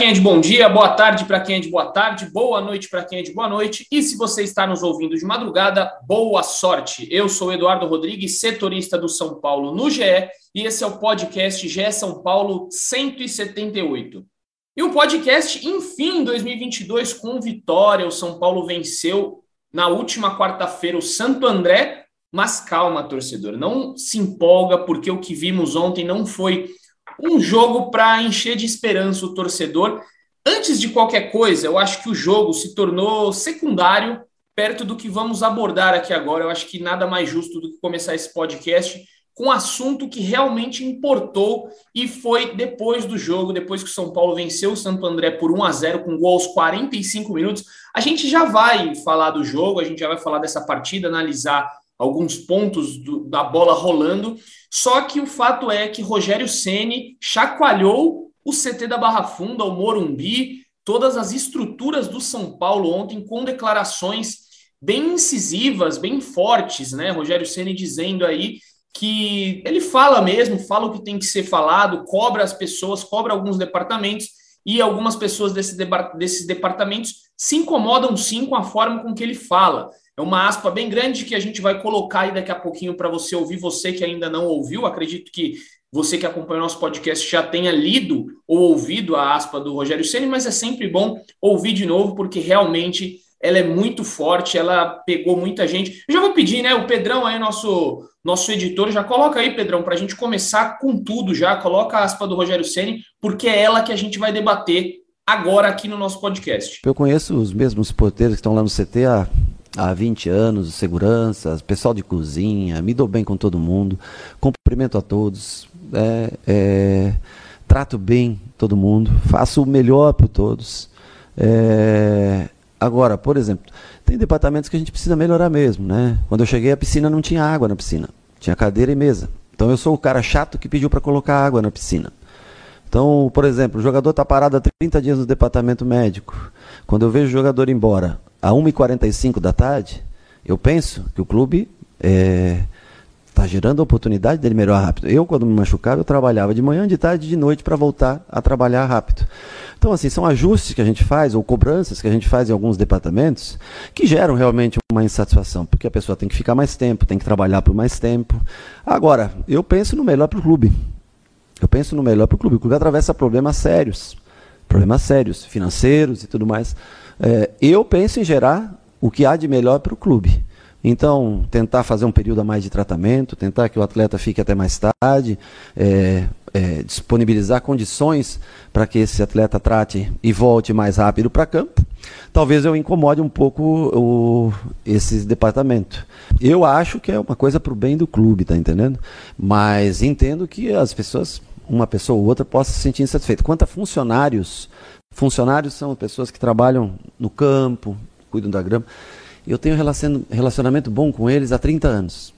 Quem é de bom dia, boa tarde para quem é de boa tarde, boa noite para quem é de boa noite. E se você está nos ouvindo de madrugada, boa sorte. Eu sou Eduardo Rodrigues, setorista do São Paulo no GE, e esse é o podcast GE São Paulo 178. E o podcast, enfim, em 2022, com vitória, o São Paulo venceu na última quarta-feira o Santo André, mas calma, torcedor, não se empolga, porque o que vimos ontem não foi um jogo para encher de esperança o torcedor. Antes de qualquer coisa, eu acho que o jogo se tornou secundário perto do que vamos abordar aqui agora. Eu acho que nada mais justo do que começar esse podcast com um assunto que realmente importou e foi depois do jogo, depois que o São Paulo venceu o Santo André por 1 a 0 com gol aos 45 minutos. A gente já vai falar do jogo, a gente já vai falar dessa partida, analisar alguns pontos do, da bola rolando. Só que o fato é que Rogério Ceni chacoalhou o CT da Barra Funda, o Morumbi, todas as estruturas do São Paulo ontem com declarações bem incisivas, bem fortes, né? Rogério Ceni dizendo aí que ele fala mesmo, fala o que tem que ser falado, cobra as pessoas, cobra alguns departamentos e algumas pessoas desse, desses departamentos se incomodam sim com a forma com que ele fala. É uma aspa bem grande que a gente vai colocar aí daqui a pouquinho para você ouvir, você que ainda não ouviu. Acredito que você que acompanha o nosso podcast já tenha lido ou ouvido a aspa do Rogério Ceni, mas é sempre bom ouvir de novo, porque realmente ela é muito forte, ela pegou muita gente. Eu já vou pedir, né? O Pedrão aí, nosso, nosso editor, já coloca aí, Pedrão, para a gente começar com tudo já. Coloca a aspa do Rogério Ceni, porque é ela que a gente vai debater agora aqui no nosso podcast. Eu conheço os mesmos porteiros que estão lá no CT há há 20 anos, segurança, pessoal de cozinha, me dou bem com todo mundo, cumprimento a todos, é, é, trato bem todo mundo, faço o melhor para todos. É, agora, por exemplo, tem departamentos que a gente precisa melhorar mesmo, né? Quando eu cheguei a piscina não tinha água na piscina, tinha cadeira e mesa. Então eu sou o cara chato que pediu para colocar água na piscina. Então, por exemplo, o jogador está parado há 30 dias no departamento médico. Quando eu vejo o jogador embora, a 1h45 da tarde, eu penso que o clube está é, tá gerando a oportunidade dele melhorar rápido. Eu, quando me machucava, eu trabalhava de manhã, de tarde de noite para voltar a trabalhar rápido. Então, assim, são ajustes que a gente faz, ou cobranças que a gente faz em alguns departamentos, que geram realmente uma insatisfação, porque a pessoa tem que ficar mais tempo, tem que trabalhar por mais tempo. Agora, eu penso no melhor para o clube. Eu penso no melhor para o clube. O clube atravessa problemas sérios, problemas sérios, financeiros e tudo mais. É, eu penso em gerar o que há de melhor para o clube. Então, tentar fazer um período a mais de tratamento, tentar que o atleta fique até mais tarde, é, é, disponibilizar condições para que esse atleta trate e volte mais rápido para campo. Talvez eu incomode um pouco o, esse departamento. Eu acho que é uma coisa para o bem do clube, tá entendendo? Mas entendo que as pessoas, uma pessoa ou outra, possa se sentir insatisfeita. Quanto a funcionários Funcionários são pessoas que trabalham no campo, cuidam da grama. Eu tenho relacionamento bom com eles há 30 anos.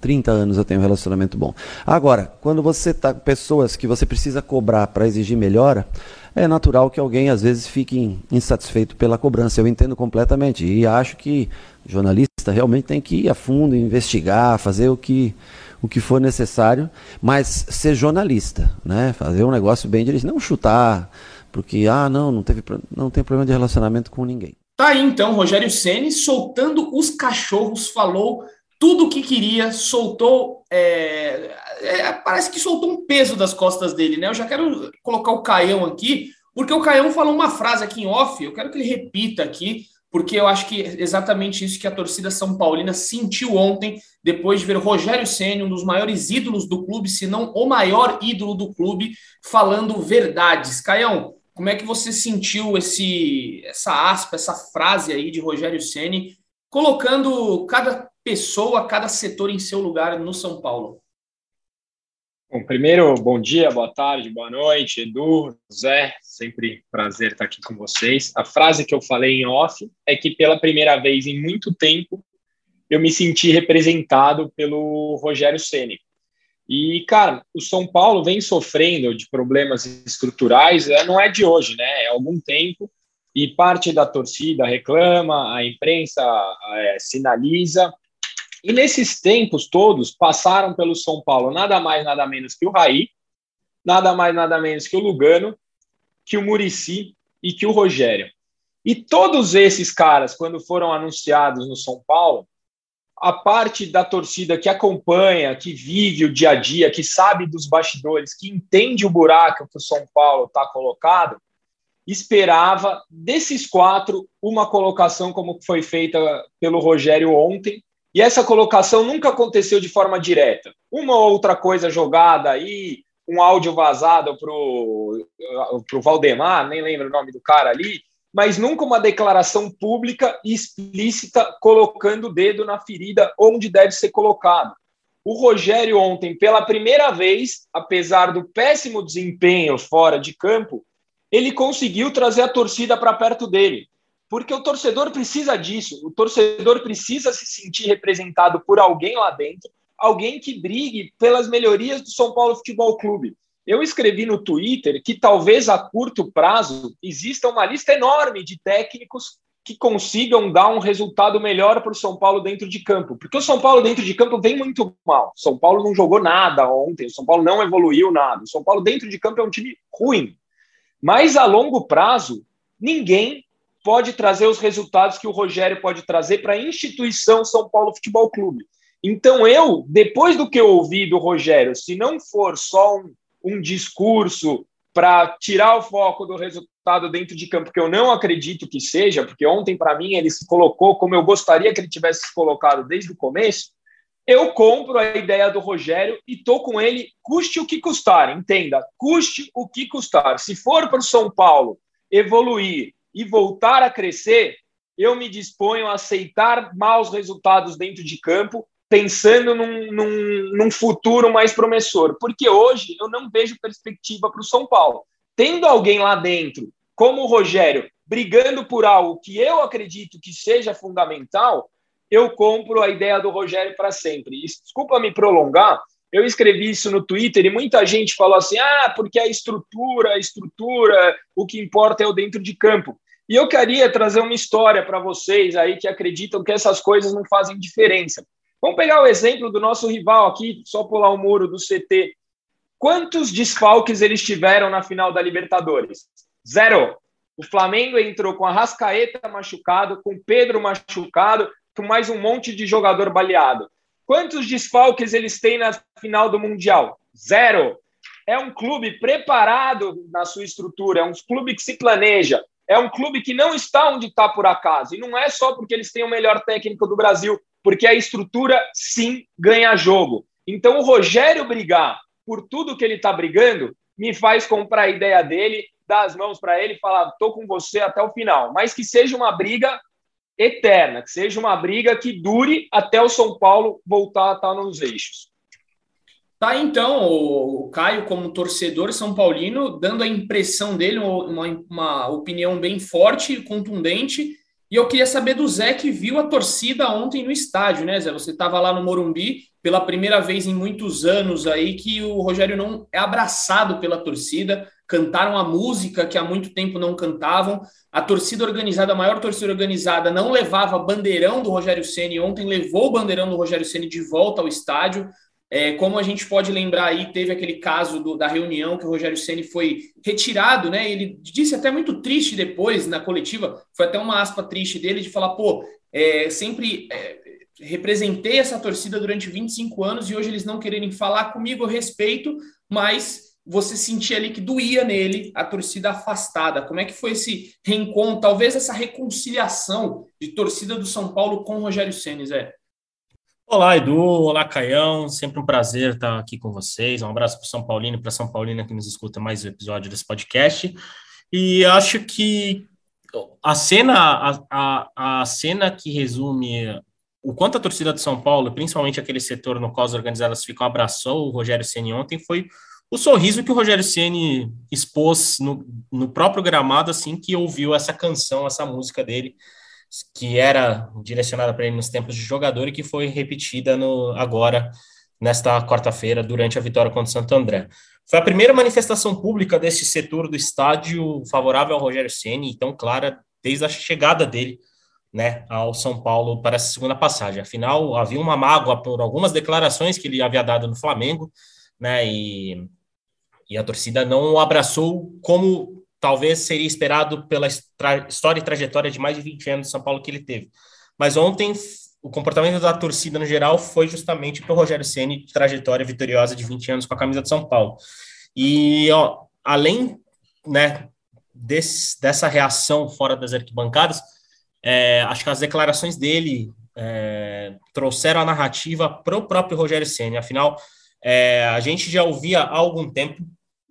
30 anos eu tenho relacionamento bom. Agora, quando você está com pessoas que você precisa cobrar para exigir melhora, é natural que alguém às vezes fique insatisfeito pela cobrança. Eu entendo completamente. E acho que jornalista realmente tem que ir a fundo, investigar, fazer o que, o que for necessário, mas ser jornalista, né? fazer um negócio bem direito, não chutar porque, ah, não, não, teve, não tem problema de relacionamento com ninguém. Tá aí então, Rogério Ceni soltando os cachorros, falou tudo o que queria, soltou. É, é, parece que soltou um peso das costas dele, né? Eu já quero colocar o Caião aqui, porque o Caião falou uma frase aqui em off, eu quero que ele repita aqui, porque eu acho que é exatamente isso que a torcida São Paulina sentiu ontem, depois de ver Rogério Ceni, um dos maiores ídolos do clube, se não o maior ídolo do clube, falando verdades. Caião, como é que você sentiu esse, essa aspa, essa frase aí de Rogério Ceni, colocando cada pessoa, cada setor em seu lugar no São Paulo? Bom, primeiro, bom dia, boa tarde, boa noite, Edu, Zé, sempre prazer estar aqui com vocês. A frase que eu falei em off é que pela primeira vez em muito tempo eu me senti representado pelo Rogério Ceni. E, cara, o São Paulo vem sofrendo de problemas estruturais, é, não é de hoje, né? É algum tempo, e parte da torcida reclama, a imprensa é, sinaliza. E nesses tempos todos passaram pelo São Paulo nada mais, nada menos que o Raí, nada mais, nada menos que o Lugano, que o Murici e que o Rogério. E todos esses caras, quando foram anunciados no São Paulo, a parte da torcida que acompanha, que vive o dia a dia, que sabe dos bastidores, que entende o buraco que o São Paulo está colocado, esperava desses quatro uma colocação como foi feita pelo Rogério ontem. E essa colocação nunca aconteceu de forma direta. Uma ou outra coisa jogada aí, um áudio vazado para o Valdemar, nem lembro o nome do cara ali, mas nunca uma declaração pública explícita colocando o dedo na ferida onde deve ser colocado. O Rogério ontem, pela primeira vez, apesar do péssimo desempenho fora de campo, ele conseguiu trazer a torcida para perto dele. Porque o torcedor precisa disso, o torcedor precisa se sentir representado por alguém lá dentro, alguém que brigue pelas melhorias do São Paulo Futebol Clube. Eu escrevi no Twitter que talvez a curto prazo exista uma lista enorme de técnicos que consigam dar um resultado melhor para o São Paulo dentro de campo. Porque o São Paulo dentro de campo vem muito mal. O São Paulo não jogou nada ontem, o São Paulo não evoluiu nada. O São Paulo dentro de campo é um time ruim. Mas a longo prazo, ninguém pode trazer os resultados que o Rogério pode trazer para a instituição São Paulo Futebol Clube. Então eu, depois do que eu ouvi do Rogério, se não for só um um discurso para tirar o foco do resultado dentro de campo, que eu não acredito que seja, porque ontem, para mim, ele se colocou como eu gostaria que ele tivesse se colocado desde o começo. Eu compro a ideia do Rogério e estou com ele, custe o que custar, entenda, custe o que custar. Se for para o São Paulo evoluir e voltar a crescer, eu me disponho a aceitar maus resultados dentro de campo pensando num, num, num, futuro mais promissor, porque hoje eu não vejo perspectiva para o São Paulo. Tendo alguém lá dentro, como o Rogério, brigando por algo que eu acredito que seja fundamental, eu compro a ideia do Rogério para sempre. Desculpa me prolongar, eu escrevi isso no Twitter e muita gente falou assim: ah, porque a estrutura, a estrutura, o que importa é o dentro de campo. E eu queria trazer uma história para vocês aí que acreditam que essas coisas não fazem diferença. Vamos pegar o exemplo do nosso rival aqui, só pular o muro do CT. Quantos desfalques eles tiveram na final da Libertadores? Zero. O Flamengo entrou com a Rascaeta machucado, com Pedro machucado, com mais um monte de jogador baleado. Quantos desfalques eles têm na final do Mundial? Zero. É um clube preparado na sua estrutura, é um clube que se planeja, é um clube que não está onde está por acaso. E não é só porque eles têm o melhor técnico do Brasil, porque a estrutura sim ganha jogo. Então, o Rogério brigar por tudo que ele está brigando me faz comprar a ideia dele, dar as mãos para ele e falar: estou com você até o final. Mas que seja uma briga eterna, que seja uma briga que dure até o São Paulo voltar a estar nos eixos. Tá, então, o Caio, como torcedor São Paulino, dando a impressão dele, uma, uma opinião bem forte, contundente, e eu queria saber do Zé que viu a torcida ontem no estádio, né, Zé? Você estava lá no Morumbi pela primeira vez em muitos anos aí que o Rogério não é abraçado pela torcida, cantaram a música que há muito tempo não cantavam. A torcida organizada, a maior torcida organizada, não levava bandeirão do Rogério Ceni. Ontem levou o bandeirão do Rogério Ceni de volta ao estádio. É, como a gente pode lembrar aí, teve aquele caso do, da reunião que o Rogério Ceni foi retirado, né? Ele disse até muito triste depois na coletiva, foi até uma aspa triste dele de falar, pô, é, sempre é, representei essa torcida durante 25 anos e hoje eles não quererem falar comigo, eu respeito, mas você sentia ali que doía nele a torcida afastada. Como é que foi esse reencontro, talvez essa reconciliação de torcida do São Paulo com o Rogério Ceni, Zé? Olá, Edu. Olá, Caião. Sempre um prazer estar aqui com vocês. Um abraço para São Paulino e para São Paulina que nos escuta mais um episódio desse podcast. E acho que a cena, a, a, a cena que resume o quanto a torcida de São Paulo, principalmente aquele setor no qual as organizadas ficam, abraçou o Rogério Ceni ontem, foi o sorriso que o Rogério Ceni expôs no, no próprio gramado, assim que ouviu essa canção, essa música dele que era direcionada para ele nos tempos de jogador e que foi repetida no, agora, nesta quarta-feira, durante a vitória contra o Santo André. Foi a primeira manifestação pública desse setor do estádio favorável ao Rogério Ceni, tão clara desde a chegada dele né, ao São Paulo para essa segunda passagem. Afinal, havia uma mágoa por algumas declarações que ele havia dado no Flamengo, né, e, e a torcida não o abraçou como talvez seria esperado pela história e trajetória de mais de 20 anos de São Paulo que ele teve. Mas ontem o comportamento da torcida no geral foi justamente para o Rogério Ceni trajetória vitoriosa de 20 anos com a camisa de São Paulo. E ó, além né, desse, dessa reação fora das arquibancadas, é, acho que as declarações dele é, trouxeram a narrativa para o próprio Rogério Ceni. Afinal, é, a gente já ouvia há algum tempo,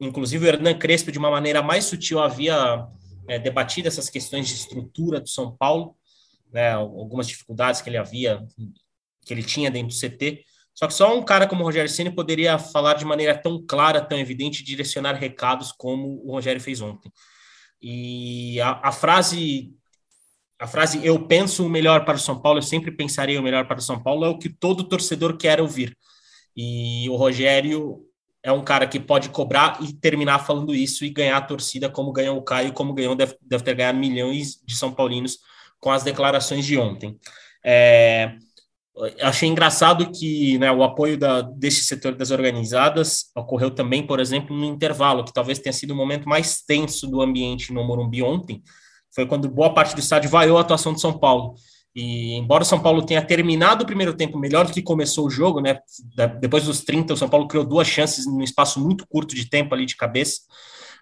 inclusive o Hernan Crespo, de uma maneira mais sutil, havia é, debatido essas questões de estrutura do São Paulo, né, algumas dificuldades que ele havia, que ele tinha dentro do CT. Só que só um cara como o Rogério Ceni poderia falar de maneira tão clara, tão evidente, direcionar recados como o Rogério fez ontem. E a, a frase a frase eu penso o melhor para o São Paulo, eu sempre pensarei o melhor para o São Paulo, é o que todo torcedor quer ouvir. E o Rogério é um cara que pode cobrar e terminar falando isso e ganhar a torcida como ganhou o Caio, como ganhou, deve, deve ter ganhado milhões de São Paulinos com as declarações de ontem. É, achei engraçado que né, o apoio da, desse setor das organizadas ocorreu também, por exemplo, no intervalo, que talvez tenha sido o momento mais tenso do ambiente no Morumbi ontem, foi quando boa parte do estádio vaiou a atuação de São Paulo. E embora o São Paulo tenha terminado o primeiro tempo melhor do que começou o jogo, né? Depois dos 30, o São Paulo criou duas chances num espaço muito curto de tempo ali de cabeça.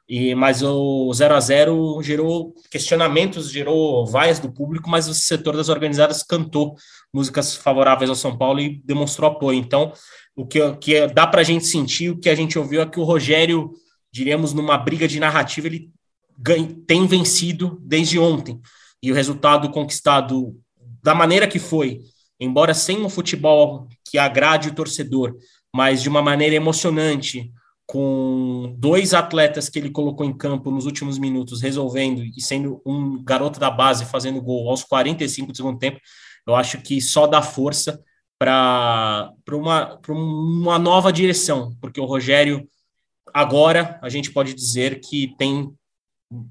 E, mas o 0 a 0 gerou questionamentos, gerou vaias do público, mas o setor das organizadas cantou músicas favoráveis ao São Paulo e demonstrou apoio. Então, o que, que dá para a gente sentir, o que a gente ouviu é que o Rogério, diríamos, numa briga de narrativa, ele tem vencido desde ontem. E o resultado conquistado da maneira que foi, embora sem um futebol que agrade o torcedor, mas de uma maneira emocionante, com dois atletas que ele colocou em campo nos últimos minutos, resolvendo e sendo um garoto da base fazendo gol aos 45 do segundo tempo, eu acho que só dá força para uma, uma nova direção, porque o Rogério, agora, a gente pode dizer que tem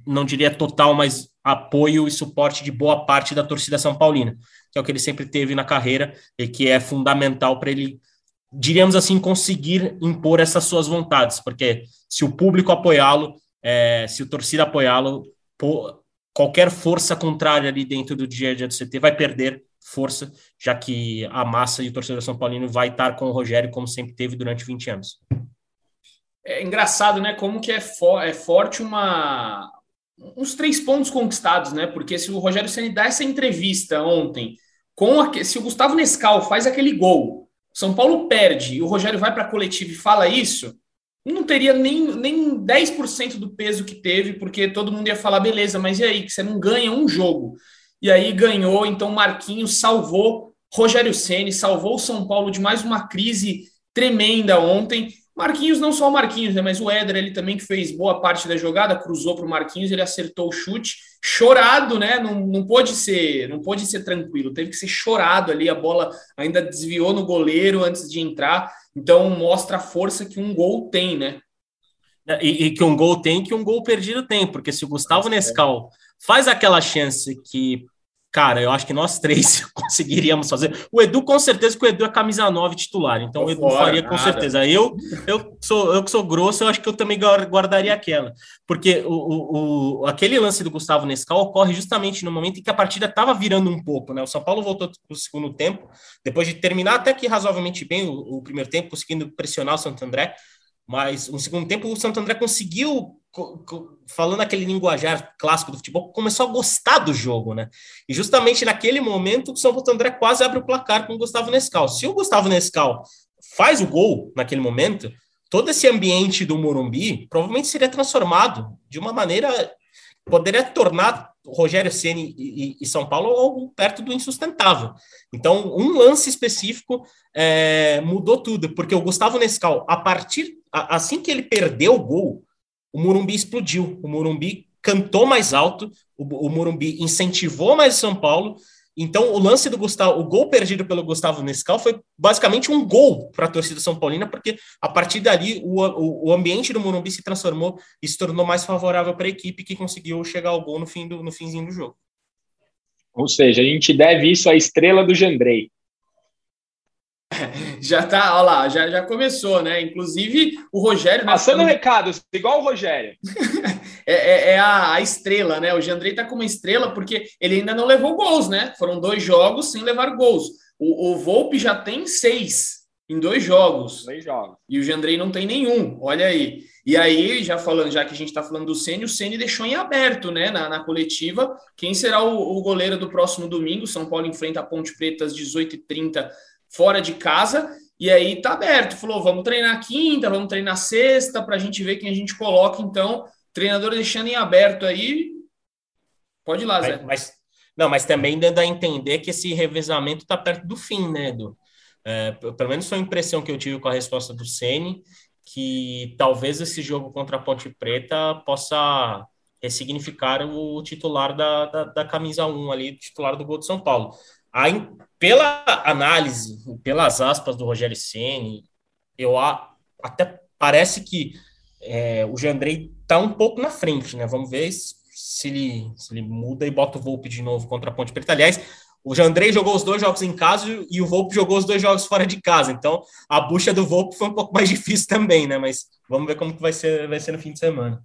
não diria total, mas apoio e suporte de boa parte da torcida São Paulina, que é o que ele sempre teve na carreira e que é fundamental para ele, diríamos assim, conseguir impor essas suas vontades, porque se o público apoiá-lo, é, se o torcida apoiá-lo, qualquer força contrária ali dentro do dia a dia do CT vai perder força, já que a massa e o torcedor São Paulino vai estar com o Rogério como sempre teve durante 20 anos. É engraçado, né? Como que é, for, é forte uma uns três pontos conquistados, né? Porque se o Rogério Ceni dá essa entrevista ontem, com a, se o Gustavo Nescau faz aquele gol, São Paulo perde e o Rogério vai para a coletiva e fala isso, não teria nem, nem 10% do peso que teve, porque todo mundo ia falar, beleza, mas e aí, que você não ganha um jogo? E aí ganhou, então Marquinhos salvou Rogério Ceni, salvou o São Paulo de mais uma crise tremenda ontem. Marquinhos, não só o Marquinhos, né, mas o Éder, ele também que fez boa parte da jogada, cruzou para o Marquinhos, ele acertou o chute, chorado, né? Não, não pôde ser, não pôde ser tranquilo, teve que ser chorado ali, a bola ainda desviou no goleiro antes de entrar. Então mostra a força que um gol tem, né? É, e, e que um gol tem, que um gol perdido tem, porque se o Gustavo é. Nescau faz aquela chance que Cara, eu acho que nós três conseguiríamos fazer. O Edu, com certeza, que o Edu é camisa 9 titular. Então, o Edu fora, faria com nada. certeza. Eu, eu, sou, eu que sou grosso, eu acho que eu também guardaria aquela. Porque o, o, o aquele lance do Gustavo Nescau ocorre justamente no momento em que a partida estava virando um pouco, né? O São Paulo voltou para o segundo tempo, depois de terminar até que razoavelmente bem o, o primeiro tempo, conseguindo pressionar o Santo André. Mas no segundo tempo, o Santo André conseguiu falando aquele linguajar clássico do futebol, começou a gostar do jogo, né? E justamente naquele momento, o São Paulo André quase abre o placar com o Gustavo Nescau. Se o Gustavo Nescau faz o gol naquele momento, todo esse ambiente do Morumbi provavelmente seria transformado de uma maneira poderia tornar Rogério Ceni e, e, São Paulo algo perto do insustentável. Então, um lance específico é, mudou tudo, porque o Gustavo Nescau, a partir assim que ele perdeu o gol, o Morumbi explodiu. O Morumbi cantou mais alto, o, o Morumbi incentivou mais São Paulo. Então, o lance do Gustavo, o gol perdido pelo Gustavo Nescau foi basicamente um gol para a torcida São Paulina, porque a partir dali o, o, o, ambiente do Morumbi se transformou e se tornou mais favorável para a equipe que conseguiu chegar ao gol no, fim do, no finzinho do jogo. Ou seja, a gente deve isso à estrela do Gendrei. já tá, olha lá, já, já começou, né? Inclusive o Rogério. Passando falando... recados, igual o Rogério. é, é, é a, a, estrela, né? O Jandrei tá como estrela porque ele ainda não levou gols, né? Foram dois jogos sem levar gols. O, o Volpe já tem seis em dois jogos. Dois jogos. E o Jandrei não tem nenhum, olha aí. E aí, já falando, já que a gente está falando do Ceni, o Ceni deixou em aberto, né, na, na coletiva, quem será o, o, goleiro do próximo domingo. São Paulo enfrenta a Ponte Preta às 18h30 fora de casa. E aí tá aberto. Falou, vamos treinar quinta, vamos treinar sexta, para a gente ver quem a gente coloca. Então, treinador deixando em aberto aí. Pode ir lá, Zé. Mas, mas não, mas também dando a entender que esse revezamento está perto do fim, né, Edu? É, pelo menos foi a impressão que eu tive com a resposta do Ceni que talvez esse jogo contra a Ponte Preta possa ressignificar o titular da, da, da camisa 1 ali, titular do gol de São Paulo. Aí, pela análise, pelas aspas do Rogério Ceni, eu a, até parece que é, o Jandrei está um pouco na frente, né? Vamos ver se ele, se ele muda e bota o Volpe de novo contra a Ponte Preta. Aliás, o Jandrei jogou os dois jogos em casa e o Volpe jogou os dois jogos fora de casa. Então, a bucha do Volpe foi um pouco mais difícil também, né? Mas vamos ver como que vai ser, vai ser no fim de semana.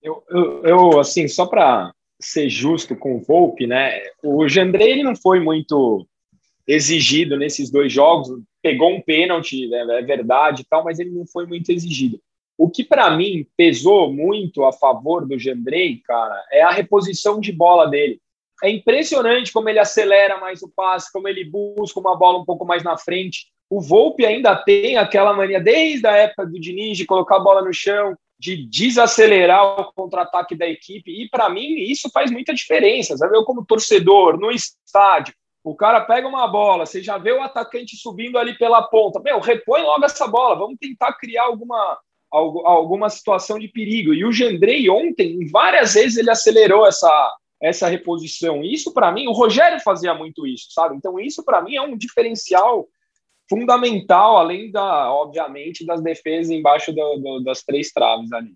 Eu, eu, eu assim, só para ser justo com o Volpe, né? O Jandrei ele não foi muito exigido nesses dois jogos. Pegou um pênalti, né? é verdade tal, mas ele não foi muito exigido. O que para mim pesou muito a favor do Jandrei, cara, é a reposição de bola dele é impressionante como ele acelera mais o passe, como ele busca uma bola um pouco mais na frente. O Volpe ainda tem aquela mania, desde a época do Diniz, de colocar a bola no chão, de desacelerar o contra-ataque da equipe. E para mim, isso faz muita diferença. Sabe? Eu, como torcedor, no estádio, o cara pega uma bola, você já vê o atacante subindo ali pela ponta. Meu, repõe logo essa bola, vamos tentar criar alguma, alguma situação de perigo. E o Gendrei ontem, várias vezes, ele acelerou essa, essa reposição. Isso, para mim, o Rogério fazia muito isso, sabe? Então, isso, para mim, é um diferencial fundamental, além da, obviamente, das defesas embaixo do, do, das três traves ali.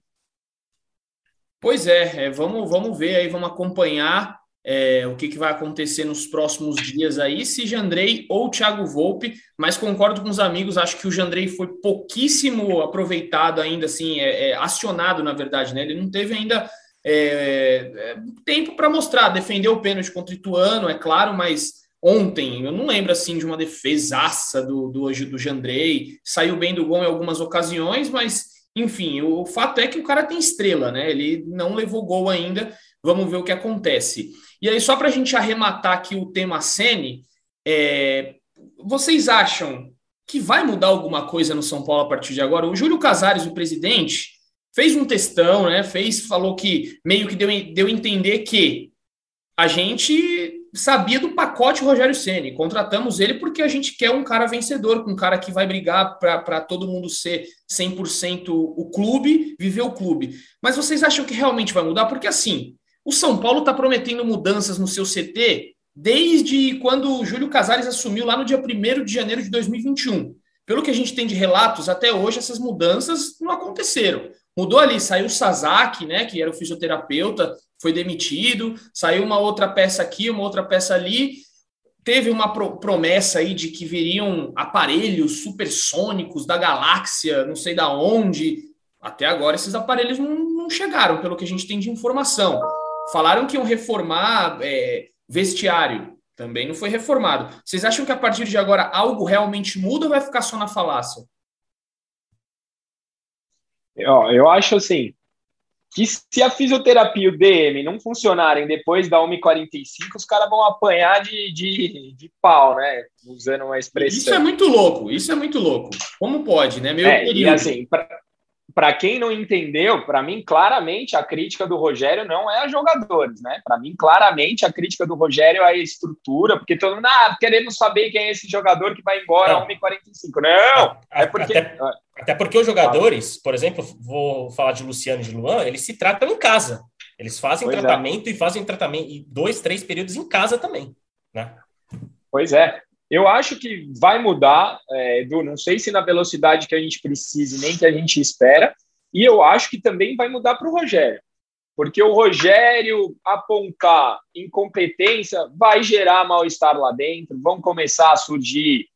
Pois é, é, vamos, vamos ver aí, vamos acompanhar é, o que, que vai acontecer nos próximos dias aí, se Jandrei ou Thiago Volpe, mas concordo com os amigos, acho que o Jandrei foi pouquíssimo aproveitado ainda, assim, é, é acionado, na verdade, né? Ele não teve ainda é, é, tempo para mostrar, defendeu o pênalti contra o Ituano, é claro, mas ontem, eu não lembro assim de uma defesaça do, do, do Jandrei, saiu bem do gol em algumas ocasiões, mas enfim, o fato é que o cara tem estrela, né? Ele não levou gol ainda, vamos ver o que acontece. E aí, só para a gente arrematar aqui o tema Sene, é, vocês acham que vai mudar alguma coisa no São Paulo a partir de agora? O Júlio Casares, o presidente, fez um textão, né? Fez, falou que meio que deu, deu a entender que a gente sabia do pacote Rogério Ceni, contratamos ele porque a gente quer um cara vencedor, um cara que vai brigar para todo mundo ser 100% o clube, viver o clube. Mas vocês acham que realmente vai mudar? Porque assim, o São Paulo está prometendo mudanças no seu CT desde quando o Júlio Casares assumiu lá no dia 1 de janeiro de 2021. Pelo que a gente tem de relatos, até hoje essas mudanças não aconteceram. Mudou ali, saiu o Sasaki, né, que era o fisioterapeuta, foi demitido, saiu uma outra peça aqui, uma outra peça ali. Teve uma pro promessa aí de que viriam aparelhos supersônicos da galáxia, não sei da onde. Até agora esses aparelhos não, não chegaram, pelo que a gente tem de informação. Falaram que iam reformar é, vestiário, também não foi reformado. Vocês acham que a partir de agora algo realmente muda ou vai ficar só na falácia? Eu, eu acho assim, que se a fisioterapia e o DM não funcionarem depois da 1h45, os caras vão apanhar de, de, de pau, né? Usando uma expressão. Isso é muito louco, isso é muito louco. Como pode, né? Meu é, e assim, para quem não entendeu, para mim, claramente, a crítica do Rogério não é a jogadores, né? Para mim, claramente, a crítica do Rogério é a estrutura, porque todo mundo, ah, queremos saber quem é esse jogador que vai embora a 1h45. Não, é porque... Até, até porque os jogadores, por exemplo, vou falar de Luciano e de Luan, eles se tratam em casa. Eles fazem pois é. tratamento é. e fazem tratamento, e dois, três períodos em casa também, né? Pois é. Eu acho que vai mudar, é, Edu, não sei se na velocidade que a gente precisa, nem que a gente espera, e eu acho que também vai mudar para o Rogério, porque o Rogério apontar incompetência vai gerar mal-estar lá dentro, vão começar a surgir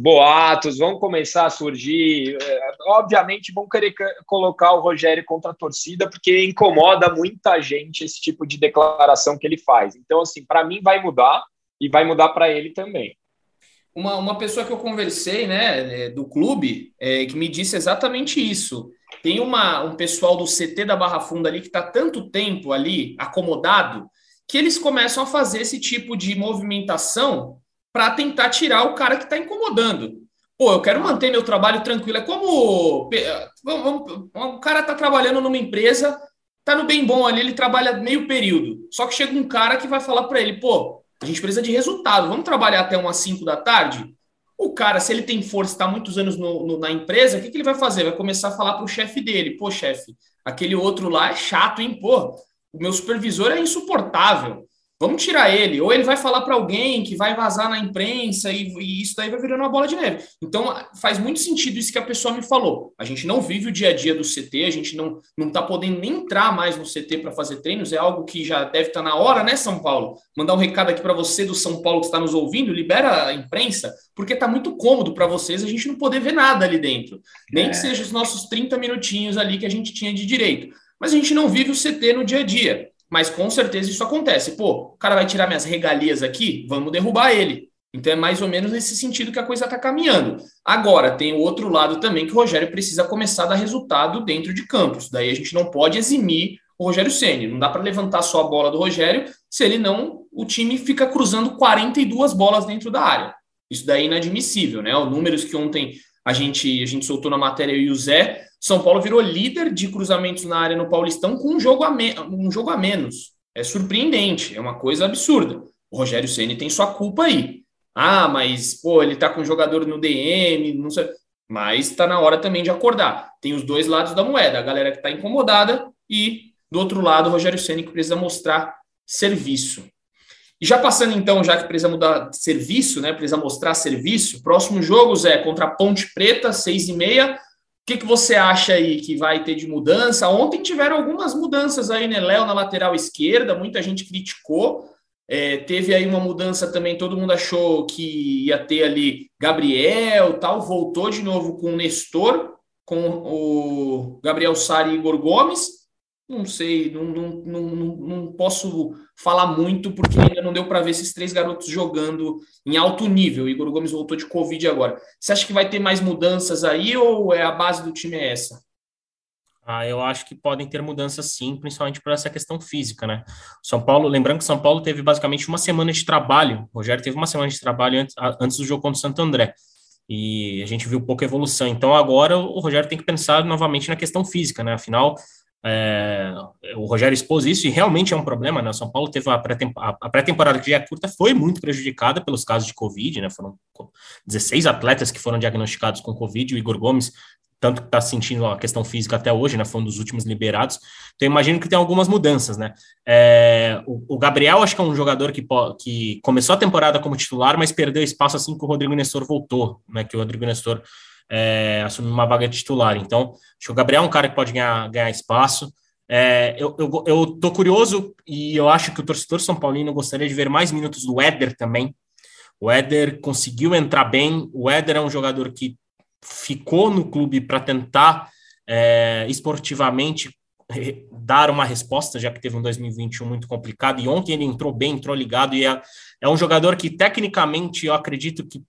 boatos vão começar a surgir. É, obviamente, vão querer colocar o Rogério contra a torcida, porque incomoda muita gente esse tipo de declaração que ele faz. Então, assim, para mim vai mudar e vai mudar para ele também. Uma, uma pessoa que eu conversei, né, é, do clube, é, que me disse exatamente isso. Tem uma, um pessoal do CT da Barra Funda ali que está tanto tempo ali acomodado que eles começam a fazer esse tipo de movimentação para tentar tirar o cara que está incomodando. Pô, eu quero manter meu trabalho tranquilo. É como um cara está trabalhando numa empresa, tá no bem bom ali, ele trabalha meio período. Só que chega um cara que vai falar para ele, pô, a gente precisa de resultado. Vamos trabalhar até umas 5 da tarde? O cara, se ele tem força, está muitos anos no, no, na empresa, o que, que ele vai fazer? Vai começar a falar para o chefe dele: pô, chefe, aquele outro lá é chato, hein? Pô, o meu supervisor é insuportável. Vamos tirar ele. Ou ele vai falar para alguém que vai vazar na imprensa e, e, isso daí vai virando uma bola de neve. Então faz muito sentido isso que a pessoa me falou. A gente não vive o dia a dia do CT, a gente não não está podendo nem entrar mais no CT para fazer treinos. É algo que já deve estar tá na hora, né, São Paulo? Mandar um recado aqui para você do São Paulo que está nos ouvindo, libera a imprensa, porque está muito cômodo para vocês a gente não poder ver nada ali dentro. Nem é. que seja os nossos 30 minutinhos ali que a gente tinha de direito. Mas a gente não vive o CT no dia a dia. Mas com certeza isso acontece. Pô, o cara vai tirar minhas regalias aqui, vamos derrubar ele. Então é mais ou menos nesse sentido que a coisa está caminhando. Agora, tem o outro lado também que o Rogério precisa começar a dar resultado dentro de campos. Daí a gente não pode eximir o Rogério Ceni. Não dá para levantar só a bola do Rogério se ele não, o time fica cruzando 42 bolas dentro da área. Isso daí é inadmissível, né? Os números que ontem a gente, a gente soltou na matéria e o Zé, São Paulo virou líder de cruzamentos na área no Paulistão com um jogo a, me, um jogo a menos. É surpreendente, é uma coisa absurda. O Rogério Ceni tem sua culpa aí. Ah, mas pô, ele tá com um jogador no DM, não sei. Mas está na hora também de acordar. Tem os dois lados da moeda, a galera que está incomodada e do outro lado o Rogério Ceni que precisa mostrar serviço. E já passando então, já que precisa mudar de serviço, né? Precisa mostrar serviço. Próximo jogo, Zé, contra a Ponte Preta, seis e meia. O que, que você acha aí que vai ter de mudança? Ontem tiveram algumas mudanças aí, né? Léo na lateral esquerda, muita gente criticou. É, teve aí uma mudança também, todo mundo achou que ia ter ali Gabriel tal, voltou de novo com o Nestor, com o Gabriel Sari e Igor Gomes não sei, não, não, não, não, posso falar muito, porque ainda não deu para ver esses três garotos jogando em alto nível. Igor Gomes voltou de Covid agora. Você acha que vai ter mais mudanças aí ou é a base do time é essa? Ah, eu acho que podem ter mudanças sim, principalmente por essa questão física, né? São Paulo, lembrando que São Paulo teve basicamente uma semana de trabalho. O Rogério teve uma semana de trabalho antes, antes do jogo contra o Santo André. E a gente viu pouca evolução. Então agora o Rogério tem que pensar novamente na questão física, né? Afinal, é, o Rogério expôs isso e realmente é um problema, né? O São Paulo teve a pré-temporada que já é curta, foi muito prejudicada pelos casos de Covid, né? Foram 16 atletas que foram diagnosticados com Covid, o Igor Gomes, tanto que está sentindo a questão física até hoje, né? Foi um dos últimos liberados. Então, imagino que tem algumas mudanças, né? É, o, o, Gabriel, acho que é um jogador que, que começou a temporada como titular, mas perdeu espaço assim que o Rodrigo Nestor voltou, né? Que o Rodrigo Nestor é, assumir uma vaga titular. Então, acho que o Gabriel é um cara que pode ganhar, ganhar espaço. É, eu, eu, eu tô curioso e eu acho que o torcedor São Paulino gostaria de ver mais minutos do Éder também. O Éder conseguiu entrar bem. O Éder é um jogador que ficou no clube para tentar é, esportivamente dar uma resposta, já que teve um 2021 muito complicado. E ontem ele entrou bem, entrou ligado. E é, é um jogador que, tecnicamente, eu acredito que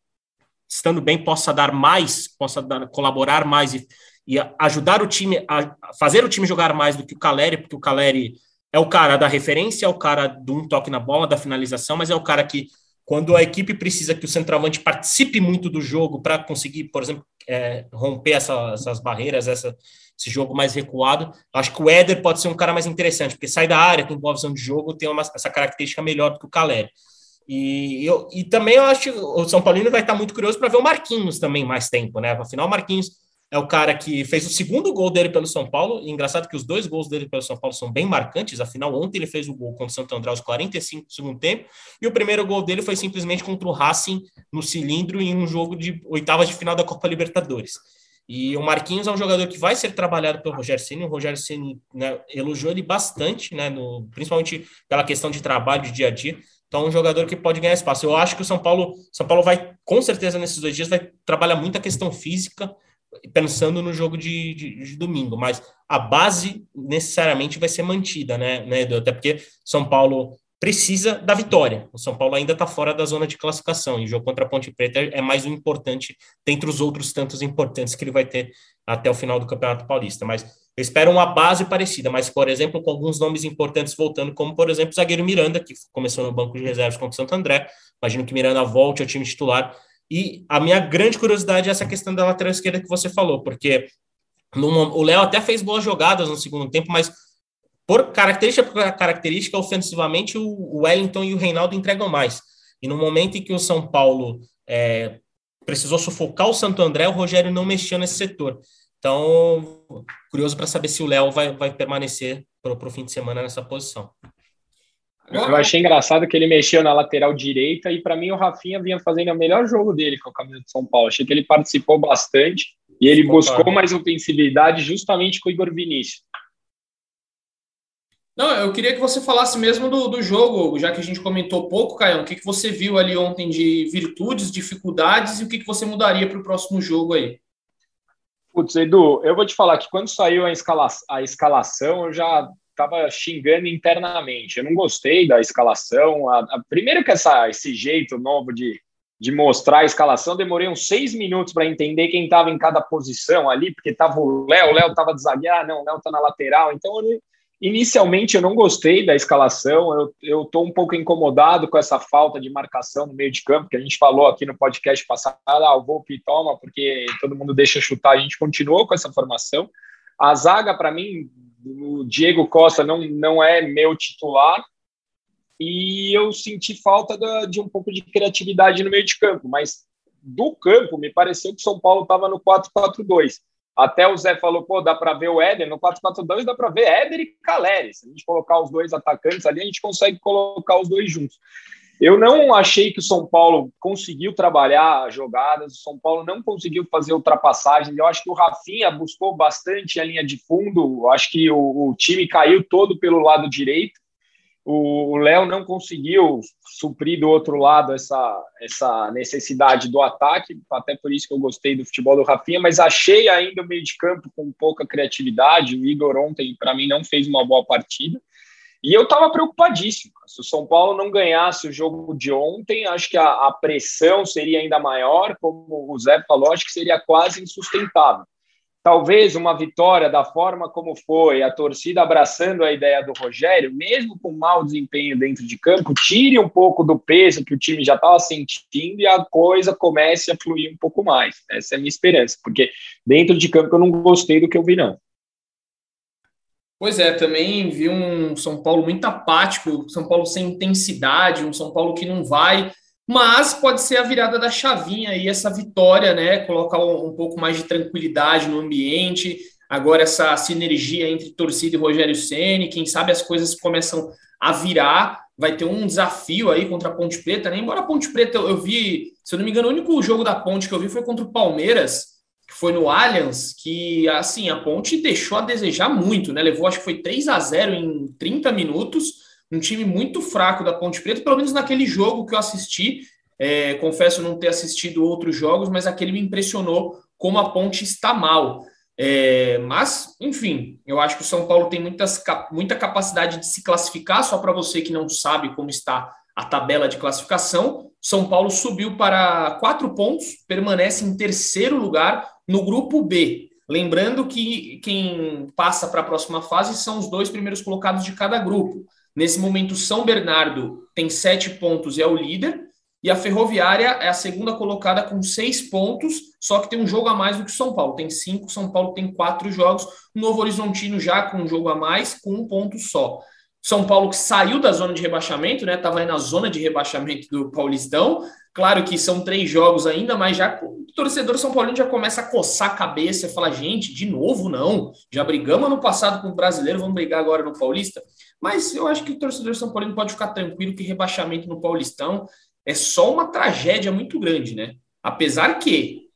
estando bem, possa dar mais, possa dar, colaborar mais e, e, ajudar o time a fazer o time jogar mais do que o Caleri, porque o Caleri é o cara da referência, é o cara de um toque na bola, da finalização, mas é o cara que, quando a equipe precisa que o centroavante participe muito do jogo para conseguir, por exemplo, é, romper essa, essas barreiras, essa, esse jogo mais recuado, acho que o Éder pode ser um cara mais interessante, porque sai da área, tem boa visão de jogo, tem uma, essa característica melhor do que o Caleri. E, eu, e também eu acho que o São Paulino vai estar muito curioso para ver o Marquinhos também mais tempo, né? Afinal, o Marquinhos é o cara que fez o segundo gol dele pelo São Paulo. E engraçado que os dois gols dele pelo São Paulo são bem marcantes. Afinal, ontem ele fez o gol contra o Santo André aos 45 do segundo tempo. E o primeiro gol dele foi simplesmente contra o Racing no cilindro em um jogo de oitavas de final da Copa Libertadores. E o Marquinhos é um jogador que vai ser trabalhado pelo Rogério Ceni. O Rogério Ceni né, elogiou ele bastante, né, no, principalmente pela questão de trabalho de dia a dia. Então, um jogador que pode ganhar espaço. Eu acho que o São Paulo, São Paulo vai, com certeza, nesses dois dias, vai trabalhar muito a questão física, pensando no jogo de, de, de domingo. Mas a base necessariamente vai ser mantida, né, né Edu? Até porque São Paulo precisa da vitória. O São Paulo ainda está fora da zona de classificação e o jogo contra a Ponte Preta é mais um importante dentre os outros tantos importantes que ele vai ter até o final do Campeonato Paulista. Mas eu espero uma base parecida, mas, por exemplo, com alguns nomes importantes voltando, como, por exemplo, o zagueiro Miranda, que começou no banco de reservas contra o Santo André. Imagino que Miranda volte ao time titular. E a minha grande curiosidade é essa questão da lateral esquerda que você falou, porque o Léo até fez boas jogadas no segundo tempo, mas por característica por característica, ofensivamente, o Wellington e o Reinaldo entregam mais. E no momento em que o São Paulo é, precisou sufocar o Santo André, o Rogério não mexeu nesse setor. Então, curioso para saber se o Léo vai, vai permanecer para o fim de semana nessa posição. Eu achei engraçado que ele mexeu na lateral direita e para mim o Rafinha vinha fazendo o melhor jogo dele com a camisa de São Paulo. Achei que ele participou bastante e ele buscou mais ofensividade justamente com o Igor Vinícius. Não, eu queria que você falasse mesmo do, do jogo, já que a gente comentou pouco, Caio. O que, que você viu ali ontem de virtudes, dificuldades e o que, que você mudaria para o próximo jogo aí? Putz, Edu, eu vou te falar que quando saiu a, escala, a escalação, eu já estava xingando internamente. Eu não gostei da escalação. A, a, primeiro que essa, esse jeito novo de, de mostrar a escalação, demorei uns seis minutos para entender quem estava em cada posição ali, porque estava o Léo, o Léo estava de zagueiro, ah, não, o Léo está na lateral. Então, eu, Inicialmente eu não gostei da escalação, eu estou um pouco incomodado com essa falta de marcação no meio de campo, que a gente falou aqui no podcast passado, ah, o Volpe toma, porque todo mundo deixa chutar, a gente continuou com essa formação. A zaga, para mim, o Diego Costa não, não é meu titular, e eu senti falta de um pouco de criatividade no meio de campo, mas do campo me pareceu que o São Paulo estava no 4-4-2. Até o Zé falou, pô, dá para ver o Éder, no 4-4-2 dá para ver Éder e Caleri. Se a gente colocar os dois atacantes ali, a gente consegue colocar os dois juntos. Eu não achei que o São Paulo conseguiu trabalhar jogadas, o São Paulo não conseguiu fazer ultrapassagens. Eu acho que o Rafinha buscou bastante a linha de fundo, acho que o, o time caiu todo pelo lado direito o Léo não conseguiu suprir do outro lado essa, essa necessidade do ataque, até por isso que eu gostei do futebol do Rafinha, mas achei ainda o meio de campo com pouca criatividade. O Igor ontem, para mim, não fez uma boa partida. E eu estava preocupadíssimo. Se o São Paulo não ganhasse o jogo de ontem, acho que a, a pressão seria ainda maior. Como o Zé falou, acho que seria quase insustentável talvez uma vitória da forma como foi, a torcida abraçando a ideia do Rogério, mesmo com mau desempenho dentro de campo, tire um pouco do peso que o time já estava sentindo e a coisa comece a fluir um pouco mais. Essa é a minha esperança, porque dentro de campo eu não gostei do que eu vi, não. Pois é, também vi um São Paulo muito apático, São Paulo sem intensidade, um São Paulo que não vai mas pode ser a virada da chavinha e essa vitória, né? Colocar um, um, pouco mais de tranquilidade no ambiente. Agora essa sinergia entre torcida e Rogério Ceni, quem sabe as coisas começam a virar. Vai ter um desafio aí contra a Ponte Preta, né? Embora a Ponte Preta eu, eu vi, se eu não me engano, o único jogo da Ponte que eu vi foi contra o Palmeiras, que foi no Allianz, que assim, a Ponte deixou a desejar muito, né? Levou acho que foi 3 a 0 em 30 minutos um time muito fraco da Ponte Preta, pelo menos naquele jogo que eu assisti. É, confesso não ter assistido outros jogos, mas aquele me impressionou como a Ponte está mal. É, mas, enfim, eu acho que o São Paulo tem muitas, muita capacidade de se classificar. Só para você que não sabe como está a tabela de classificação, São Paulo subiu para quatro pontos, permanece em terceiro lugar no grupo B. Lembrando que quem passa para a próxima fase são os dois primeiros colocados de cada grupo. Nesse momento, São Bernardo tem sete pontos e é o líder, e a Ferroviária é a segunda colocada com seis pontos, só que tem um jogo a mais do que o São Paulo. Tem cinco, São Paulo tem quatro jogos. Novo Horizontino já com um jogo a mais, com um ponto só. São Paulo que saiu da zona de rebaixamento, né? Tava aí na zona de rebaixamento do Paulistão. Claro que são três jogos ainda, mas já o torcedor São Paulino já começa a coçar a cabeça e falar: gente, de novo não. Já brigamos no passado com o brasileiro, vamos brigar agora no Paulista. Mas eu acho que o torcedor São Paulino pode ficar tranquilo que rebaixamento no Paulistão é só uma tragédia muito grande, né? Apesar que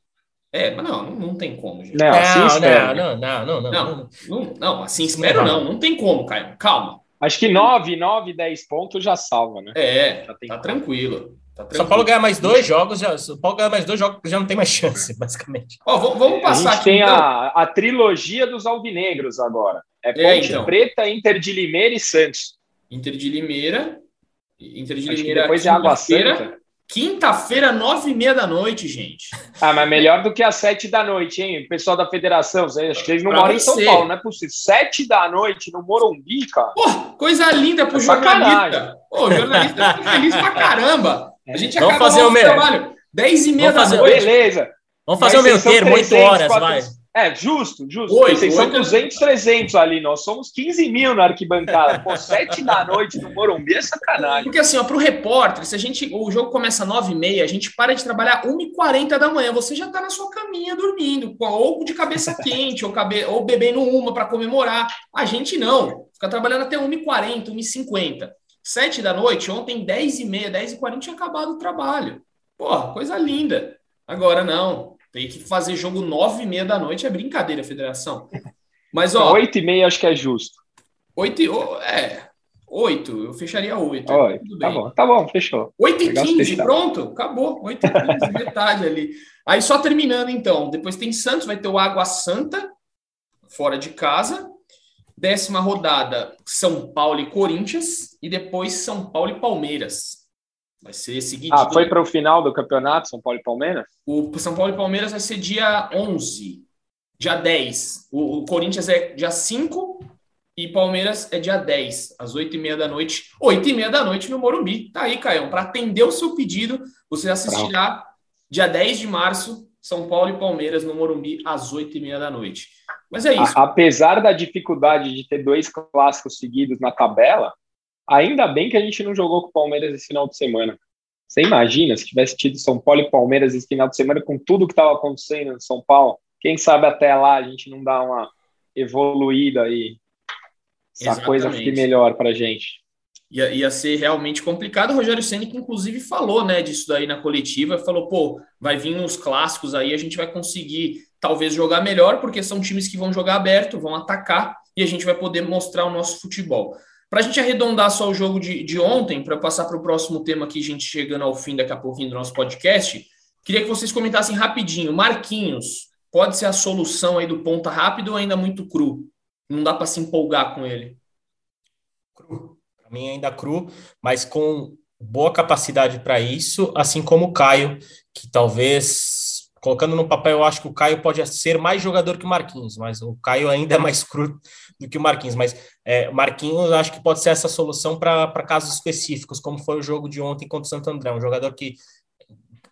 é, mas não, não, tem como, gente. Não, assim. Não, não, não, não, não, não, assim espero não, não tem como, Caio. Calma. Acho que 9, 9, 10 pontos já salva, né? É, tá tranquilo. Tá São Paulo ganhar mais dois jogos, já, São Paulo ganhar mais dois jogos já não tem mais chance, basicamente. Ó, vamos passar a gente aqui. Tem então. a, a trilogia dos alvinegros agora. É, é Ponte é, então. Preta, Inter de Limeira e Santos. Inter de Limeira. Inter de Limeira. depois é Água Santa. Quinta-feira, nove e meia da noite, gente. Ah, mas melhor do que às sete da noite, hein? O pessoal da federação, acho que eles não pra moram você. em São Paulo, não é possível. Sete da noite no Morumbi, cara. Pô, coisa linda pro é jornalista. Pô, o jornalista fica feliz pra caramba. A gente Vamos acaba fazer o, o trabalho. Dez e meia Vamos da noite. Beleza. Vamos fazer mas o meu termo, oito horas, 400... vai. É, justo, justo. Oi, Vocês são 200, 300 ali, nós somos 15 mil na arquibancada. Pô, 7 da noite no Morumbi é sacanagem. Porque assim, ó, pro repórter, se a gente, o jogo começa às 9 e meia, a gente para de trabalhar 1h40 da manhã, você já tá na sua caminha dormindo, ou de cabeça quente, ou, cabe, ou bebendo uma para comemorar. A gente não, fica trabalhando até 1h40, 1h50. 7 da noite, ontem 10 e meia, 10 e 40 tinha acabado o trabalho. Pô, coisa linda. Agora não, tem que fazer jogo nove e meia da noite, é brincadeira, federação. Mas, ó... Oito e meia acho que é justo. Oito e... É, oito. Eu fecharia oito. Tudo tá bem. Tá bom, tá bom, fechou. Oito e quinze, pronto. Acabou. Oito e quinze, metade ali. Aí, só terminando, então. Depois tem Santos, vai ter o Água Santa, fora de casa. Décima rodada, São Paulo e Corinthians. E depois São Paulo e Palmeiras. Vai ser seguinte. Ah, foi para o final do campeonato, São Paulo e Palmeiras? O São Paulo e Palmeiras vai ser dia 11, dia 10. O, o Corinthians é dia 5 e Palmeiras é dia 10, às 8h30 da noite. 8h30 da noite no Morumbi. Tá aí, Caio. Para atender o seu pedido, você assistirá Pronto. dia 10 de março, São Paulo e Palmeiras no Morumbi, às 8h30 da noite. Mas é isso. A, apesar da dificuldade de ter dois clássicos seguidos na tabela, Ainda bem que a gente não jogou com o Palmeiras esse final de semana. Você imagina se tivesse tido São Paulo e Palmeiras esse final de semana com tudo que estava acontecendo em São Paulo? Quem sabe até lá a gente não dá uma evoluída aí, essa Exatamente. coisa fique melhor para gente. Ia, ia ser realmente complicado. O Rogério Senna, que inclusive falou né, disso daí na coletiva, falou: pô, vai vir uns clássicos aí, a gente vai conseguir talvez jogar melhor, porque são times que vão jogar aberto, vão atacar e a gente vai poder mostrar o nosso futebol. Para a gente arredondar só o jogo de, de ontem, para passar para o próximo tema aqui, a gente chegando ao fim daqui a pouquinho do nosso podcast, queria que vocês comentassem rapidinho. Marquinhos, pode ser a solução aí do ponta rápido ou ainda muito cru? Não dá para se empolgar com ele? Cru. Para mim ainda cru, mas com boa capacidade para isso, assim como o Caio, que talvez colocando no papel, eu acho que o Caio pode ser mais jogador que o Marquinhos, mas o Caio ainda é mais cru do que o Marquinhos, mas é, Marquinhos acho que pode ser essa solução para casos específicos, como foi o jogo de ontem contra o Santo André, um jogador que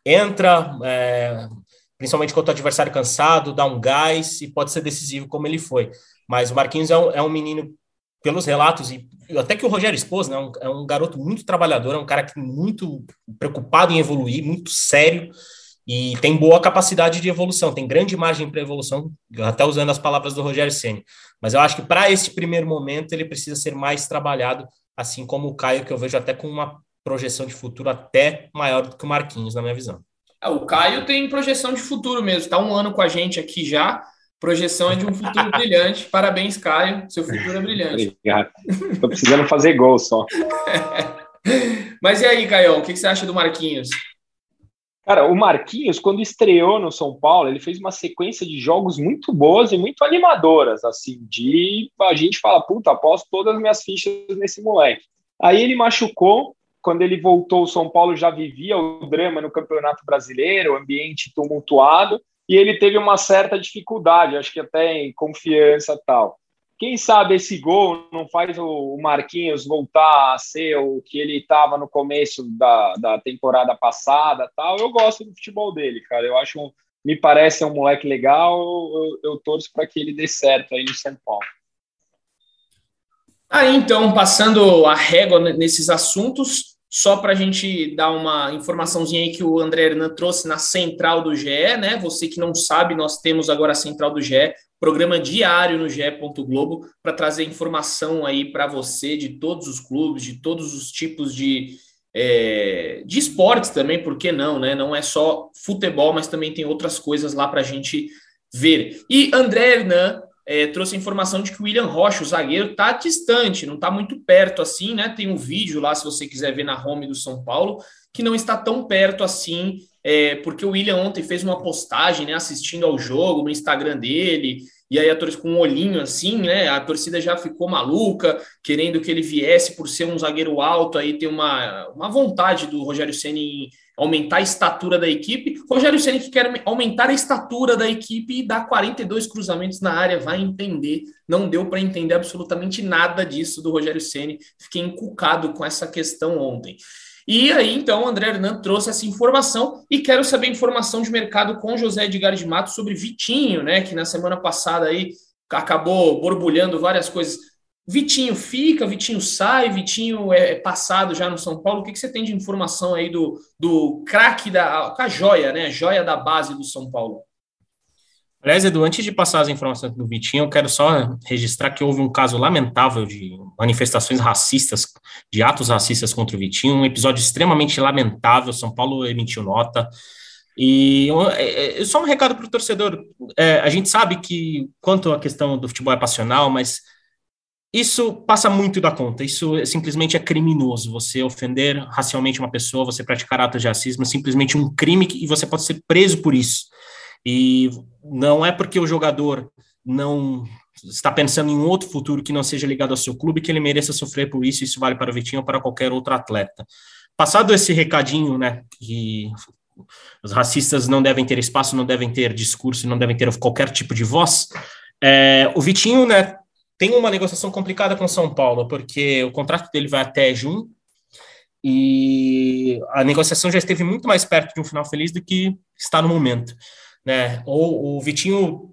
entra, é, principalmente contra o adversário cansado, dá um gás e pode ser decisivo como ele foi. Mas o Marquinhos é um, é um menino, pelos relatos, e até que o Rogério expôs, né, um, é um garoto muito trabalhador, é um cara que muito preocupado em evoluir, muito sério, e tem boa capacidade de evolução, tem grande margem para evolução, até usando as palavras do Rogério Ceni. Mas eu acho que para este primeiro momento ele precisa ser mais trabalhado, assim como o Caio, que eu vejo até com uma projeção de futuro até maior do que o Marquinhos, na minha visão. É, o Caio tem projeção de futuro mesmo, está um ano com a gente aqui já. Projeção é de um futuro brilhante. Parabéns, Caio. Seu futuro é brilhante. Obrigado. Estou precisando fazer gol só. Mas e aí, Caio, o que você acha do Marquinhos? Cara, o Marquinhos, quando estreou no São Paulo, ele fez uma sequência de jogos muito boas e muito animadoras, assim, de a gente fala, puta, aposto todas as minhas fichas nesse moleque. Aí ele machucou, quando ele voltou, o São Paulo já vivia o drama no Campeonato Brasileiro, o ambiente tumultuado, e ele teve uma certa dificuldade, acho que até em confiança tal. Quem sabe esse gol não faz o Marquinhos voltar a ser o que ele estava no começo da, da temporada passada, tal. Eu gosto do futebol dele, cara. Eu acho, me parece um moleque legal. Eu, eu torço para que ele dê certo aí no São Paulo. Aí, então, passando a régua nesses assuntos, só para a gente dar uma informaçãozinha aí que o André Hernan trouxe na central do GE, né? Você que não sabe, nós temos agora a central do GE, programa diário no GE. Globo para trazer informação aí para você de todos os clubes, de todos os tipos de, é, de esportes também, por que não, né? Não é só futebol, mas também tem outras coisas lá para a gente ver. E André Hernan, é, trouxe a informação de que o William Rocha, o zagueiro, está distante, não está muito perto assim, né? Tem um vídeo lá, se você quiser ver na home do São Paulo, que não está tão perto assim, é, porque o William ontem fez uma postagem, né, assistindo ao jogo no Instagram dele, e aí a torcida com um olhinho assim, né? A torcida já ficou maluca, querendo que ele viesse por ser um zagueiro alto, aí tem uma, uma vontade do Rogério Ceni aumentar a estatura da equipe. Rogério Ceni que quer aumentar a estatura da equipe e dar 42 cruzamentos na área, vai entender. Não deu para entender absolutamente nada disso do Rogério Ceni. Fiquei encucado com essa questão ontem. E aí, então, o André Hernan trouxe essa informação e quero saber informação de mercado com José Edgar de Matos sobre Vitinho, né? Que na semana passada aí acabou borbulhando várias coisas. Vitinho fica, Vitinho sai, Vitinho é, é passado já no São Paulo. O que, que você tem de informação aí do, do craque da a joia, né? Joia da base do São Paulo? Aliás, Edu, antes de passar as informações do Vitinho, eu quero só registrar que houve um caso lamentável de manifestações racistas, de atos racistas contra o Vitinho, um episódio extremamente lamentável. São Paulo emitiu nota. E é, é, só um recado para o torcedor: é, a gente sabe que, quanto à questão do futebol é passional, mas isso passa muito da conta. Isso simplesmente é criminoso. Você ofender racialmente uma pessoa, você praticar atos de racismo, é simplesmente um crime e você pode ser preso por isso. E não é porque o jogador não está pensando em um outro futuro que não seja ligado ao seu clube que ele mereça sofrer por isso. Isso vale para o Vitinho ou para qualquer outro atleta. Passado esse recadinho, né, que os racistas não devem ter espaço, não devem ter discurso, não devem ter qualquer tipo de voz. É, o Vitinho, né, tem uma negociação complicada com São Paulo, porque o contrato dele vai até junho e a negociação já esteve muito mais perto de um final feliz do que está no momento né? Ou o Vitinho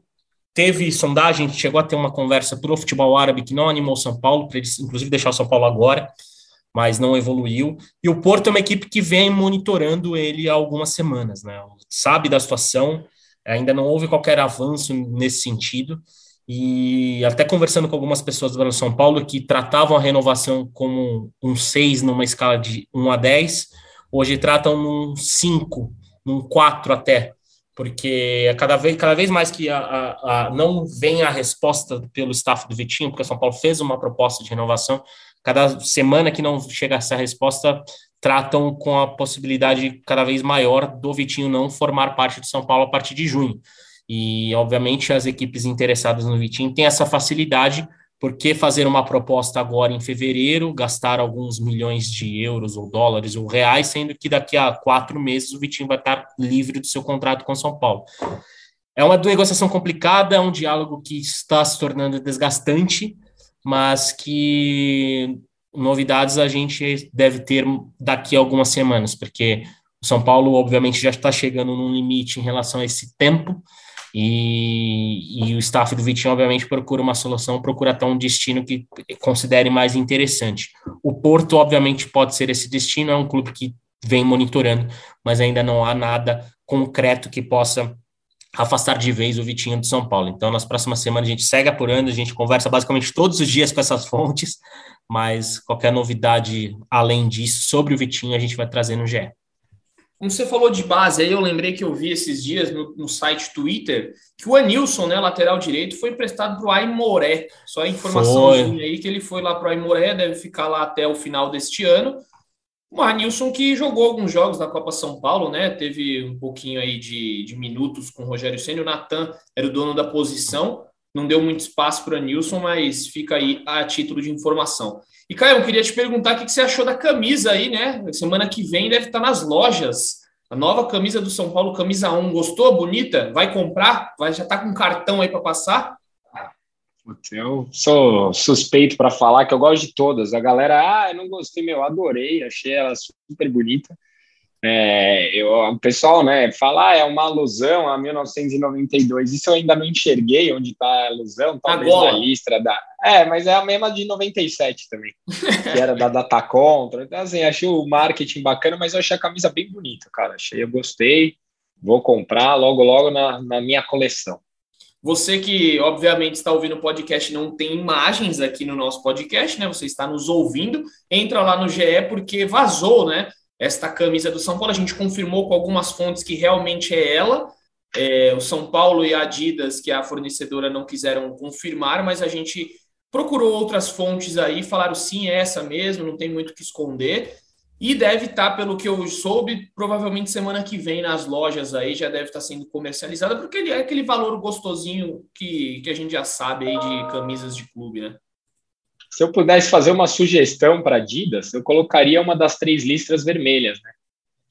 teve sondagem, chegou a ter uma conversa para o futebol árabe que não animou o São Paulo, para eles inclusive deixar o São Paulo agora, mas não evoluiu. E o Porto é uma equipe que vem monitorando ele há algumas semanas, né? Sabe da situação, ainda não houve qualquer avanço nesse sentido. E até conversando com algumas pessoas do São Paulo que tratavam a renovação como um 6 numa escala de 1 a 10, hoje tratam num 5, num 4 até porque cada vez, cada vez mais que a, a, a, não vem a resposta pelo staff do Vitinho, porque o São Paulo fez uma proposta de renovação, cada semana que não chega essa resposta, tratam com a possibilidade cada vez maior do Vitinho não formar parte do São Paulo a partir de junho. E, obviamente, as equipes interessadas no Vitinho têm essa facilidade por que fazer uma proposta agora em fevereiro, gastar alguns milhões de euros ou dólares ou reais, sendo que daqui a quatro meses o Vitinho vai estar livre do seu contrato com São Paulo? É uma negociação complicada, é um diálogo que está se tornando desgastante, mas que novidades a gente deve ter daqui a algumas semanas, porque o São Paulo, obviamente, já está chegando num limite em relação a esse tempo e, e, o staff do Vitinho, obviamente, procura uma solução, procura até um destino que considere mais interessante. O Porto, obviamente, pode ser esse destino, é um clube que vem monitorando, mas ainda não há nada concreto que possa afastar de vez o Vitinho de São Paulo. Então, nas próximas semanas, a gente segue apurando, a gente conversa basicamente todos os dias com essas fontes, mas qualquer novidade além disso sobre o Vitinho, a gente vai trazer no GE. Como você falou de base, aí eu lembrei que eu vi esses dias no, no site Twitter que o Anilson, né, lateral direito, foi emprestado para o Aimoré. Só a informação aí que ele foi lá para o Aimoré, deve ficar lá até o final deste ano. O Anilson que jogou alguns jogos na Copa São Paulo, né? Teve um pouquinho aí de, de minutos com o Rogério Senna. O Natan era o dono da posição. Não deu muito espaço para o Anilson, mas fica aí a título de informação. E, Caio, eu queria te perguntar o que você achou da camisa aí, né? Semana que vem deve estar nas lojas. A nova camisa do São Paulo, camisa 1. Gostou? Bonita? Vai comprar? Vai, já tá com cartão aí para passar? Eu sou suspeito para falar que eu gosto de todas. A galera, ah, eu não gostei, meu, adorei, achei ela super bonita. É, eu, o pessoal né, fala, ah, é uma alusão a 1992. Isso eu ainda não enxerguei onde está a alusão, talvez Agora. na listra da. É, mas é a mesma de 97 também, que era da Data Contra. Então, assim, achei o marketing bacana, mas eu achei a camisa bem bonita, cara. Achei, eu gostei. Vou comprar logo, logo na, na minha coleção. Você que, obviamente, está ouvindo o podcast não tem imagens aqui no nosso podcast, né? Você está nos ouvindo, entra lá no GE porque vazou, né? Esta camisa do São Paulo. A gente confirmou com algumas fontes que realmente é ela. É, o São Paulo e a Adidas, que é a fornecedora, não quiseram confirmar, mas a gente procurou outras fontes aí, falaram sim, é essa mesmo, não tem muito o que esconder. E deve estar, tá, pelo que eu soube, provavelmente semana que vem nas lojas aí já deve estar tá sendo comercializada, porque ele é aquele valor gostosinho que, que a gente já sabe aí de camisas de clube, né? Se eu pudesse fazer uma sugestão para Adidas, eu colocaria uma das três listras vermelhas, né?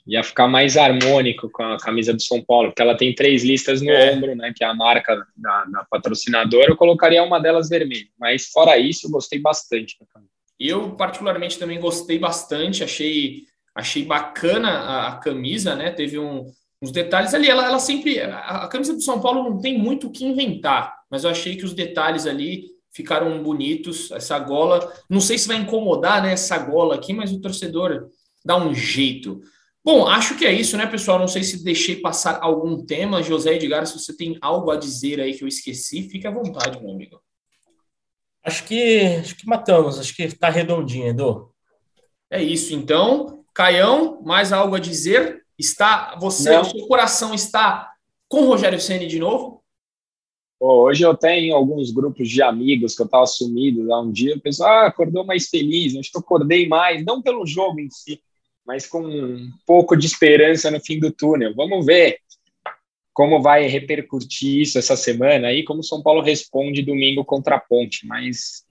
Ia ficar mais harmônico com a camisa do São Paulo, porque ela tem três listas no é. ombro, né? Que é a marca da, da patrocinadora. Eu colocaria uma delas vermelha. Mas fora isso, eu gostei bastante da camisa. Eu, particularmente, também gostei bastante, achei, achei bacana a, a camisa, né? Teve um, uns detalhes ali. Ela, ela sempre. A, a, camisa do São Paulo não tem muito o que inventar, mas eu achei que os detalhes ali ficaram bonitos. Essa gola, não sei se vai incomodar, né? Essa gola aqui, mas o torcedor dá um jeito. Bom, acho que é isso, né, pessoal? Não sei se deixei passar algum tema. José Edgar, se você tem algo a dizer aí que eu esqueci, fique à vontade, meu amigo. Acho que, acho que matamos, acho que está redondinho, Edu. É isso, então. Caião, mais algo a dizer? Está você, Não. o seu coração está com o Rogério Ceni de novo? Hoje eu tenho alguns grupos de amigos que eu estava sumido há um dia. O pessoal ah, acordou mais feliz. Acho que eu acordei mais, não pelo jogo em si, mas com um pouco de esperança no fim do túnel. Vamos ver como vai repercutir isso essa semana aí, como São Paulo responde domingo contra a Ponte, mas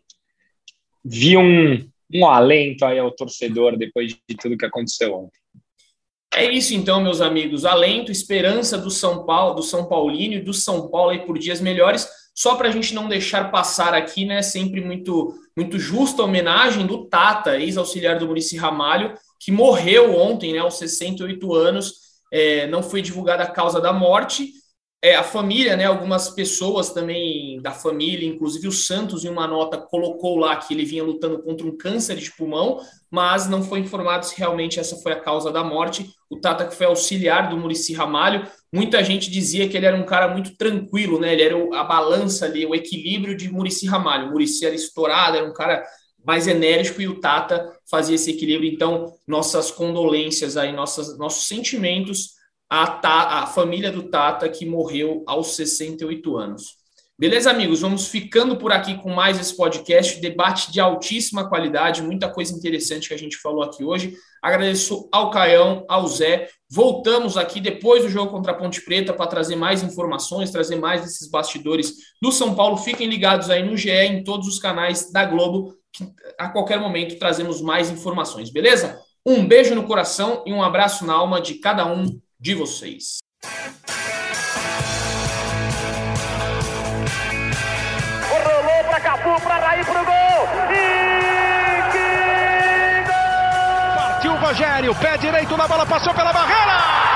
vi um, um alento aí ao torcedor depois de tudo que aconteceu ontem. É isso então, meus amigos. Alento, esperança do São Paulo, do São Paulino e do São Paulo aí por dias melhores. Só para a gente não deixar passar aqui, né? Sempre muito, muito justa a homenagem do Tata, ex-auxiliar do Murici Ramalho, que morreu ontem, né? Aos 68 anos é, não foi divulgada a causa da morte. É, a família, né, algumas pessoas também da família, inclusive o Santos, em uma nota, colocou lá que ele vinha lutando contra um câncer de pulmão, mas não foi informado se realmente essa foi a causa da morte. O Tata, que foi auxiliar do Murici Ramalho, muita gente dizia que ele era um cara muito tranquilo, né? Ele era a balança ali, o equilíbrio de Murici Ramalho. O Murici era estourado, era um cara mais enérgico e o Tata fazia esse equilíbrio. Então, nossas condolências aí, nossas, nossos sentimentos à, à família do Tata que morreu aos 68 anos. Beleza, amigos? Vamos ficando por aqui com mais esse podcast, debate de altíssima qualidade, muita coisa interessante que a gente falou aqui hoje. Agradeço ao Caião, ao Zé. Voltamos aqui depois do jogo contra a Ponte Preta para trazer mais informações, trazer mais desses bastidores do São Paulo. Fiquem ligados aí no GE, em todos os canais da Globo que a qualquer momento trazemos mais informações, beleza? Um beijo no coração e um abraço na alma de cada um de vocês. Rolou para Capu, para Raí, pro gol! E que gol! Partiu o Rogério, pé direito na bola, passou pela barreira!